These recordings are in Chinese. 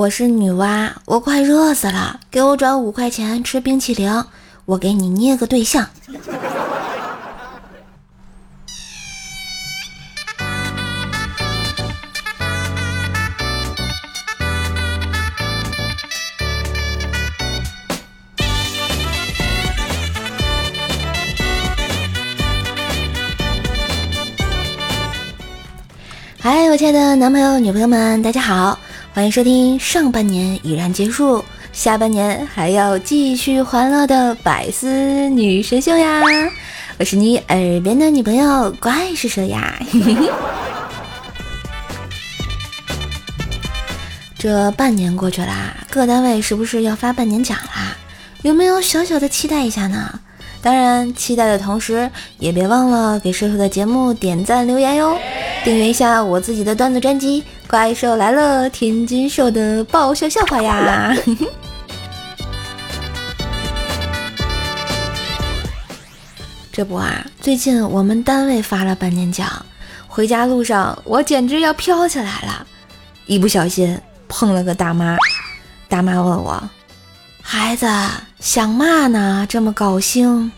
我是女娲，我快热死了，给我转五块钱吃冰淇淋，我给你捏个对象。嗨，我亲爱的男朋友、女朋友们，大家好，欢迎收听上半年已然结束，下半年还要继续欢乐的百思女神秀呀！我是你耳边的女朋友怪是蛇呀。这半年过去啦，各单位是不是要发半年奖啦？有没有小小的期待一下呢？当然，期待的同时，也别忘了给叔叔的节目点赞留言哟，订阅一下我自己的段子专辑《怪兽来了》，天津兽的爆笑笑话呀！这不啊，最近我们单位发了半年奖，回家路上我简直要飘起来了，一不小心碰了个大妈，大妈问我。孩子想嘛呢？这么高兴，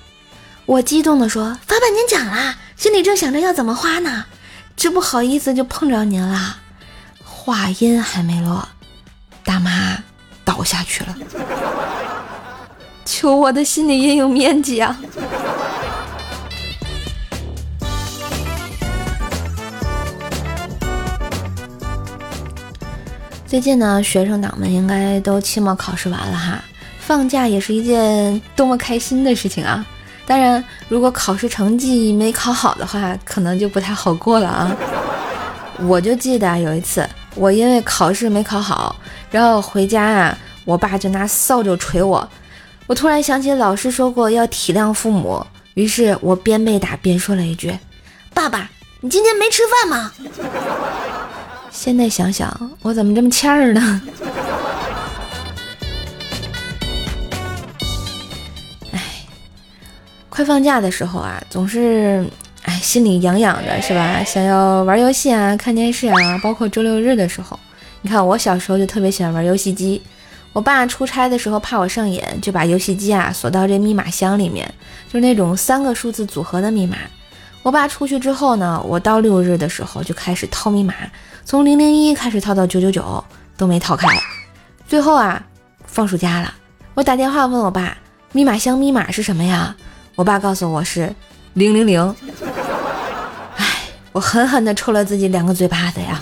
我激动地说：“发半年奖啦！”心里正想着要怎么花呢，这不好意思就碰着您了。话音还没落，大妈倒下去了。求我的心理阴影面积啊！最近呢，学生党们应该都期末考试完了哈。放假也是一件多么开心的事情啊！当然，如果考试成绩没考好的话，可能就不太好过了啊。我就记得有一次，我因为考试没考好，然后回家啊，我爸就拿扫帚捶我。我突然想起老师说过要体谅父母，于是我边被打边说了一句：“爸爸，你今天没吃饭吗？” 现在想想，我怎么这么欠儿呢？哎快放假的时候啊，总是哎心里痒痒的，是吧？想要玩游戏啊，看电视啊，包括周六日的时候，你看我小时候就特别喜欢玩游戏机。我爸出差的时候怕我上瘾，就把游戏机啊锁到这密码箱里面，就是那种三个数字组合的密码。我爸出去之后呢，我到六日的时候就开始套密码，从零零一开始套到九九九都没套开。最后啊，放暑假了，我打电话问我爸，密码箱密码是什么呀？我爸告诉我是零零零，哎，我狠狠地抽了自己两个嘴巴子呀！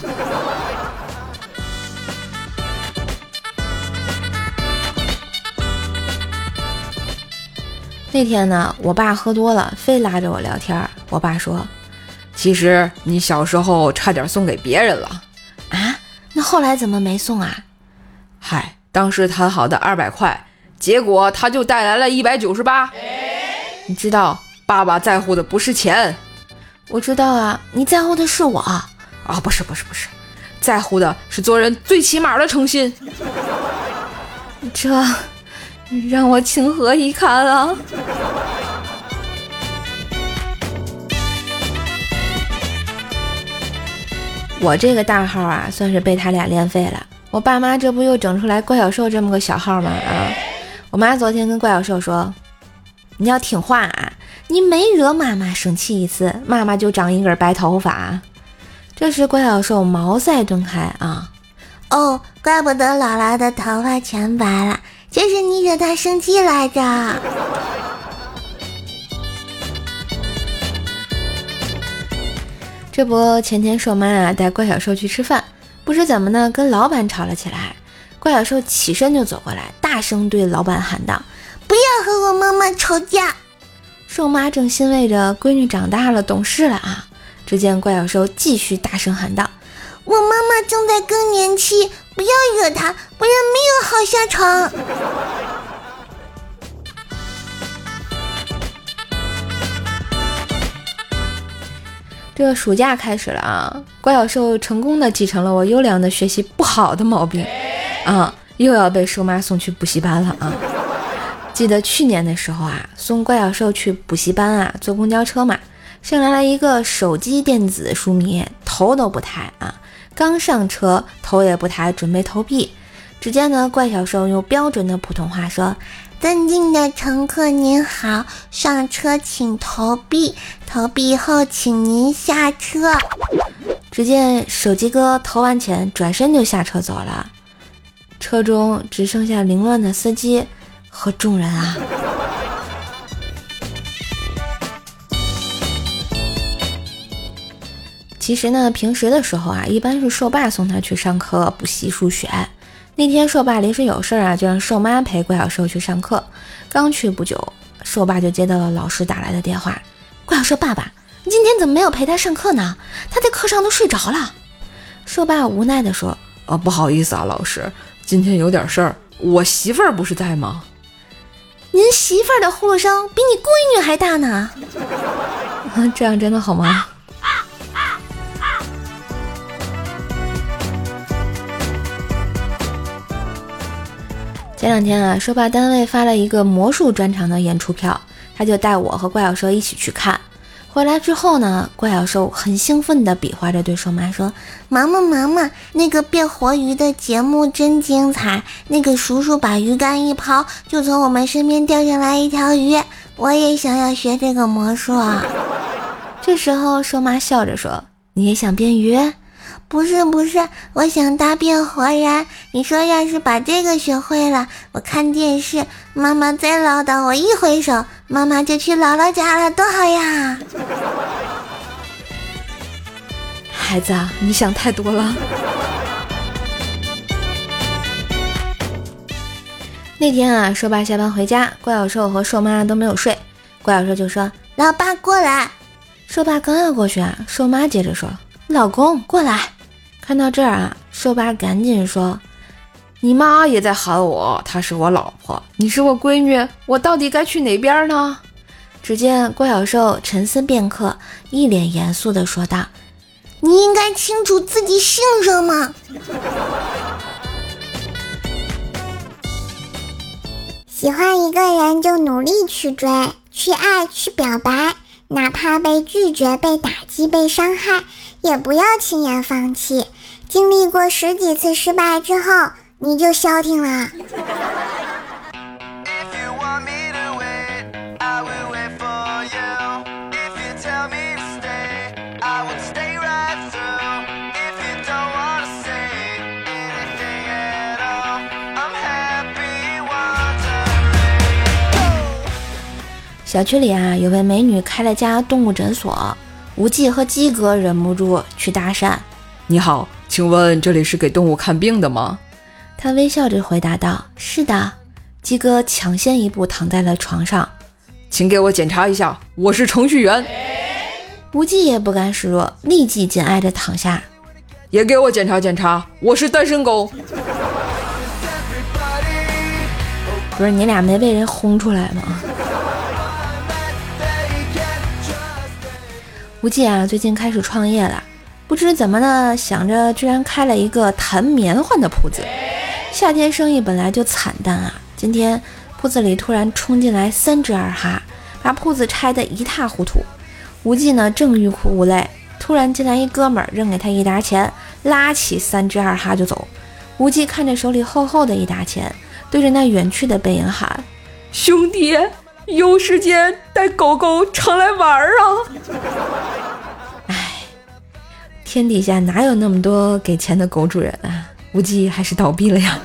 那天呢，我爸喝多了，非拉着我聊天。我爸说：“其实你小时候差点送给别人了啊？那后来怎么没送啊？”嗨，当时谈好的二百块，结果他就带来了一百九十八。你知道爸爸在乎的不是钱，我知道啊，你在乎的是我啊，不是不是不是，在乎的是做人最起码的诚信，这让我情何以堪啊！我这个大号啊，算是被他俩练废了。我爸妈这不又整出来怪小兽这么个小号吗？啊，我妈昨天跟怪小兽说。你要听话啊！你没惹妈妈生气一次，妈妈就长一根白头发。这时怪小兽茅塞顿开啊！哦，怪不得姥姥的头发全白了，就是你惹她生气来着。这不，前天兽妈啊带怪小兽去吃饭，不知怎么呢，跟老板吵了起来。怪小兽起身就走过来，大声对老板喊道。不要和我妈妈吵架。瘦妈正欣慰着闺女长大了懂事了啊，只见怪小兽继续大声喊道：“我妈妈正在更年期，不要惹她，不然没有好下场。”这个暑假开始了啊，怪小兽成功的继承了我优良的学习不好的毛病啊，又要被瘦妈送去补习班了啊。记得去年的时候啊，送怪小兽去补习班啊，坐公交车嘛，上来了一个手机电子书迷，头都不抬啊，刚上车头也不抬，准备投币，只见呢，怪小兽用标准的普通话说：“尊敬的乘客您好，上车请投币，投币后请您下车。”只见手机哥投完钱，转身就下车走了。车中只剩下凌乱的司机和众人啊。其实呢，平时的时候啊，一般是瘦爸送他去上课补习数学。那天瘦爸临时有事儿啊，就让瘦妈陪怪小兽去上课。刚去不久，瘦爸就接到了老师打来的电话：“怪小兽爸爸，你今天怎么没有陪他上课呢？他在课上都睡着了。”瘦爸无奈地说：“哦，不好意思啊，老师，今天有点事儿。我媳妇儿不是在吗？您媳妇儿的呼噜声比你闺女还大呢。这样真的好吗？”前两天啊，说吧单位发了一个魔术专场的演出票，他就带我和怪小兽一起去看。回来之后呢，怪小兽很兴奋地比划着对兽妈说：“妈妈，妈妈，那个变活鱼的节目真精彩！那个叔叔把鱼竿一抛，就从我们身边掉下来一条鱼。我也想要学这个魔术。”这时候，兽妈笑着说：“你也想变鱼？”不是不是，我想大变活人。你说要是把这个学会了，我看电视，妈妈再唠叨，我一挥手，妈妈就去姥姥家了，多好呀！孩子，你想太多了。那天啊，瘦爸下班回家，怪小兽和瘦妈都没有睡。怪小兽就说：“老爸过来。”瘦爸刚要过去啊，瘦妈接着说：“老公过来。”看到这儿啊，瘦爸赶紧说：“你妈也在喊我，她是我老婆，你是我闺女，我到底该去哪边呢？”只见郭小兽沉思片刻，一脸严肃地说道：“你应该清楚自己姓什么。喜欢一个人就努力去追，去爱，去表白，哪怕被拒绝、被打击、被伤害，也不要轻言放弃。”经历过十几次失败之后，你就消停了。小区里啊，有位美女开了家动物诊所，无忌和鸡哥忍不住去搭讪：“你好。”请问这里是给动物看病的吗？他微笑着回答道：“是的。”鸡哥抢先一步躺在了床上，请给我检查一下，我是程序员。无忌也不甘示弱，立即紧挨着躺下，也给我检查检查，我是单身狗。不是你俩没被人轰出来吗？无忌啊，最近开始创业了。不知怎么的，想着居然开了一个弹棉花的铺子。夏天生意本来就惨淡啊，今天铺子里突然冲进来三只二哈，把铺子拆得一塌糊涂。无忌呢正欲哭无泪，突然进来一哥们儿扔给他一沓钱，拉起三只二哈就走。无忌看着手里厚厚的一沓钱，对着那远去的背影喊：“兄弟，有时间带狗狗常来玩儿啊！”天底下哪有那么多给钱的狗主人啊？无忌还是倒闭了呀。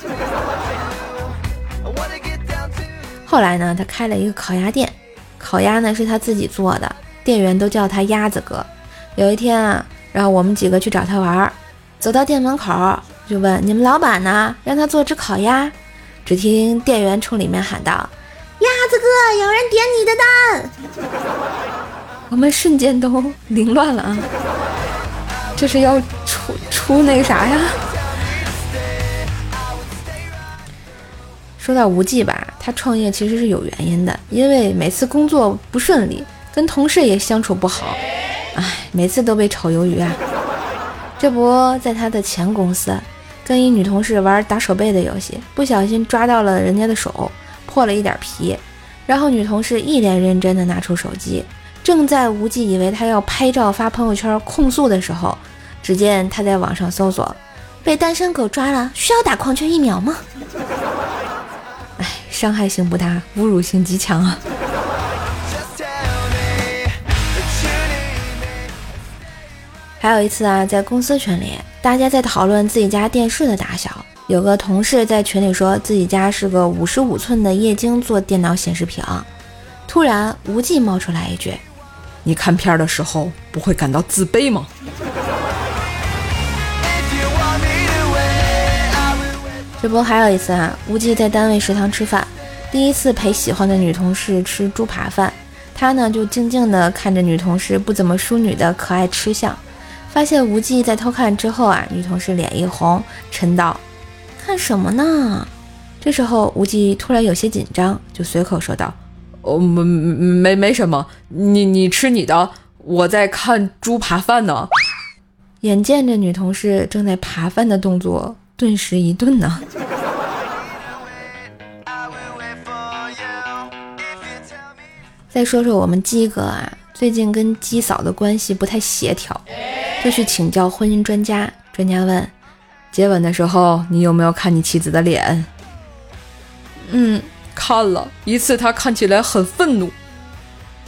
后来呢，他开了一个烤鸭店，烤鸭呢是他自己做的，店员都叫他鸭子哥。有一天啊，让我们几个去找他玩儿，走到店门口就问：“你们老板呢？让他做只烤鸭。”只听店员冲里面喊道：“鸭子哥，有人点你的单。”我们瞬间都凌乱了啊！这是要出出那个啥呀？说到无忌吧，他创业其实是有原因的，因为每次工作不顺利，跟同事也相处不好，哎，每次都被炒鱿鱼啊。这不在他的前公司，跟一女同事玩打手背的游戏，不小心抓到了人家的手，破了一点皮，然后女同事一脸认真的拿出手机。正在无忌以为他要拍照发朋友圈控诉的时候，只见他在网上搜索：“被单身狗抓了，需要打狂犬疫苗吗？哎，伤害性不大，侮辱性极强啊！还有一次啊，在公司群里，大家在讨论自己家电视的大小。有个同事在群里说自己家是个五十五寸的液晶做电脑显示屏。突然，无忌冒出来一句：“你看片的时候不会感到自卑吗？”这不还有一次啊？无忌在单位食堂吃饭，第一次陪喜欢的女同事吃猪扒饭，他呢就静静地看着女同事不怎么淑女的可爱吃相。发现无忌在偷看之后啊，女同事脸一红，嗔道：“看什么呢？”这时候无忌突然有些紧张，就随口说道：“哦，没没没什么，你你吃你的，我在看猪扒饭呢。”眼见着女同事正在扒饭的动作。顿时一顿呢。再说说我们鸡哥啊，最近跟鸡嫂的关系不太协调，就去请教婚姻专家。专家问：接吻的时候，你有没有看你妻子的脸？嗯，看了一次，他看起来很愤怒。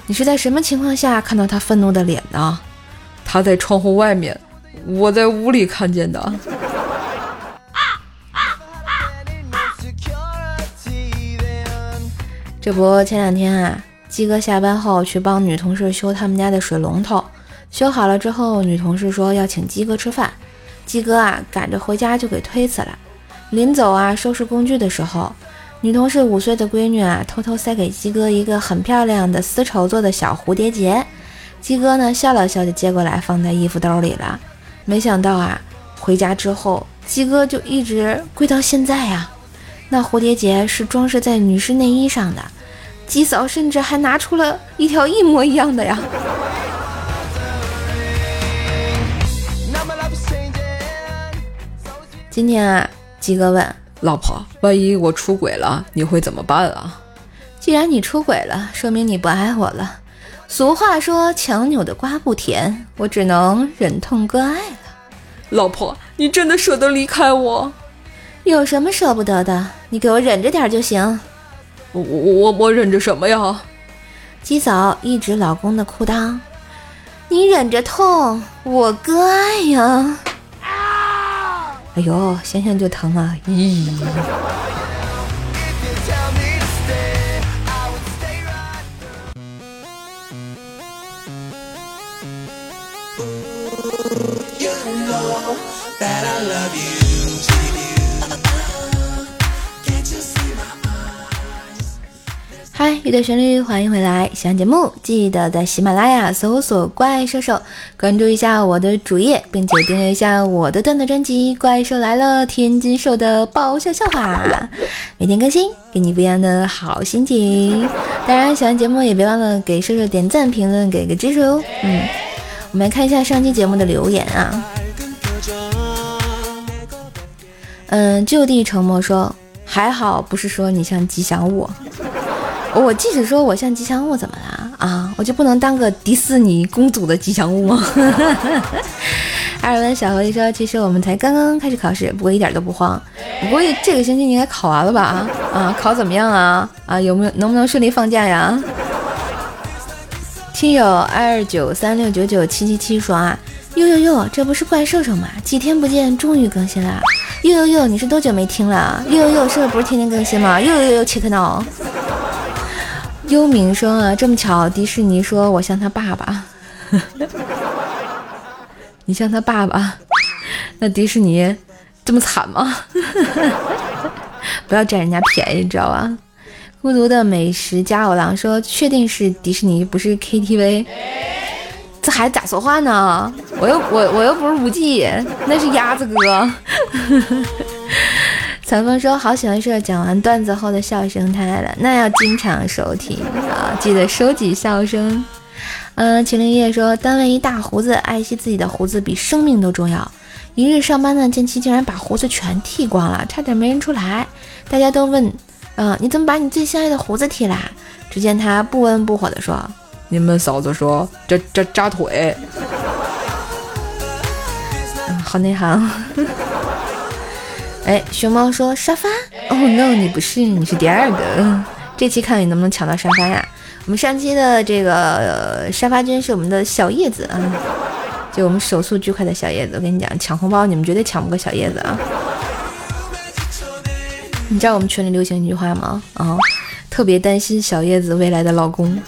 你是在什么情况下看到他愤怒的脸呢？他在窗户外面，我在屋里看见的。这不，前两天啊，鸡哥下班后去帮女同事修他们家的水龙头，修好了之后，女同事说要请鸡哥吃饭，鸡哥啊赶着回家就给推辞了。临走啊，收拾工具的时候，女同事五岁的闺女啊偷偷塞给鸡哥一个很漂亮的丝绸做的小蝴蝶结，鸡哥呢笑了笑就接过来放在衣服兜里了。没想到啊，回家之后，鸡哥就一直跪到现在呀。那蝴蝶结是装饰在女士内衣上的。鸡嫂甚至还拿出了一条一模一样的呀！今天啊，鸡哥问老婆：“万一我出轨了，你会怎么办啊？”既然你出轨了，说明你不爱我了。俗话说：“强扭的瓜不甜。”我只能忍痛割爱了。老婆，你真的舍得离开我？有什么舍不得的？你给我忍着点就行。我我我忍着什么呀？鸡嫂一指老公的裤裆，你忍着痛，我割爱呀！哎呦，想想就疼啊！咦。嗨，一段旋律，欢迎回来！喜欢节目记得在喜马拉雅搜索“怪兽手”，关注一下我的主页，并且订阅一下我的段子专辑《怪兽来了》，天津兽的爆笑笑话，每天更新，给你不一样的好心情。当然，喜欢节目也别忘了给兽兽点赞、评论，给个支持哦。嗯，我们来看一下上期节目的留言啊。嗯，就地沉默说：“还好，不是说你像吉祥物。”我即使说我像吉祥物怎么了啊？我就不能当个迪士尼公主的吉祥物吗？艾尔文小狐狸说：“其实我们才刚刚开始考试，不过一点都不慌。不过这个星期你应该考完了吧？啊，考怎么样啊？啊，有没有能不能顺利放假呀？”听友二九三六九九七七七说啊，哟哟哟，这不是怪兽兽吗？几天不见，终于更新了。哟哟哟，你是多久没听了？哟哟哟，是不是不是天天更新吗？哟哟哟，切克闹。幽冥说啊，这么巧，迪士尼说我像他爸爸，你像他爸爸，那迪士尼这么惨吗？不要占人家便宜，你知道吧？孤独的美食家偶郎说，确定是迪士尼，不是 KTV，这孩子咋说话呢？我又我我又不是无忌，那是鸭子哥。残风说：“好喜欢社讲完段子后的笑声太了，那要经常收听啊，记得收集笑声。”嗯，秦林叶说：“单位一大胡子，爱惜自己的胡子比生命都重要。一日上班呢，见其竟然把胡子全剃光了，差点没认出来。大家都问：‘嗯，你怎么把你最心爱的胡子剃啦？’只见他不温不火的说：‘你们嫂子说这这扎腿。’嗯，好内涵。”哎，熊猫说沙发。哦，no，你不是，你是第二个。这期看你能不能抢到沙发呀？我们上期的这个沙发君是我们的小叶子啊，就我们手速巨快的小叶子。我跟你讲，抢红包你们绝对抢不过小叶子啊！你知道我们群里流行一句话吗？啊，特别担心小叶子未来的老公。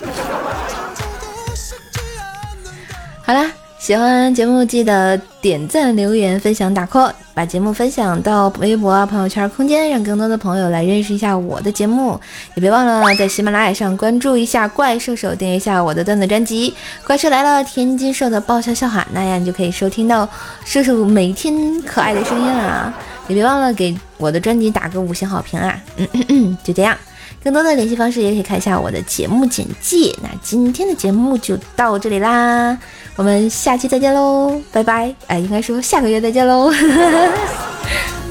好啦。喜欢节目记得点赞、留言、分享、打 call，把节目分享到微博啊、朋友圈、空间，让更多的朋友来认识一下我的节目。也别忘了在喜马拉雅上关注一下怪兽手，订阅一下我的段子专辑《怪兽来了》，天津兽的爆笑笑话，那样你就可以收听到兽兽每天可爱的声音了。也别忘了给我的专辑打个五星好评啊！嗯嗯嗯，就这样。更多的联系方式也可以看一下我的节目简介。那今天的节目就到这里啦，我们下期再见喽，拜拜！哎，应该说下个月再见喽。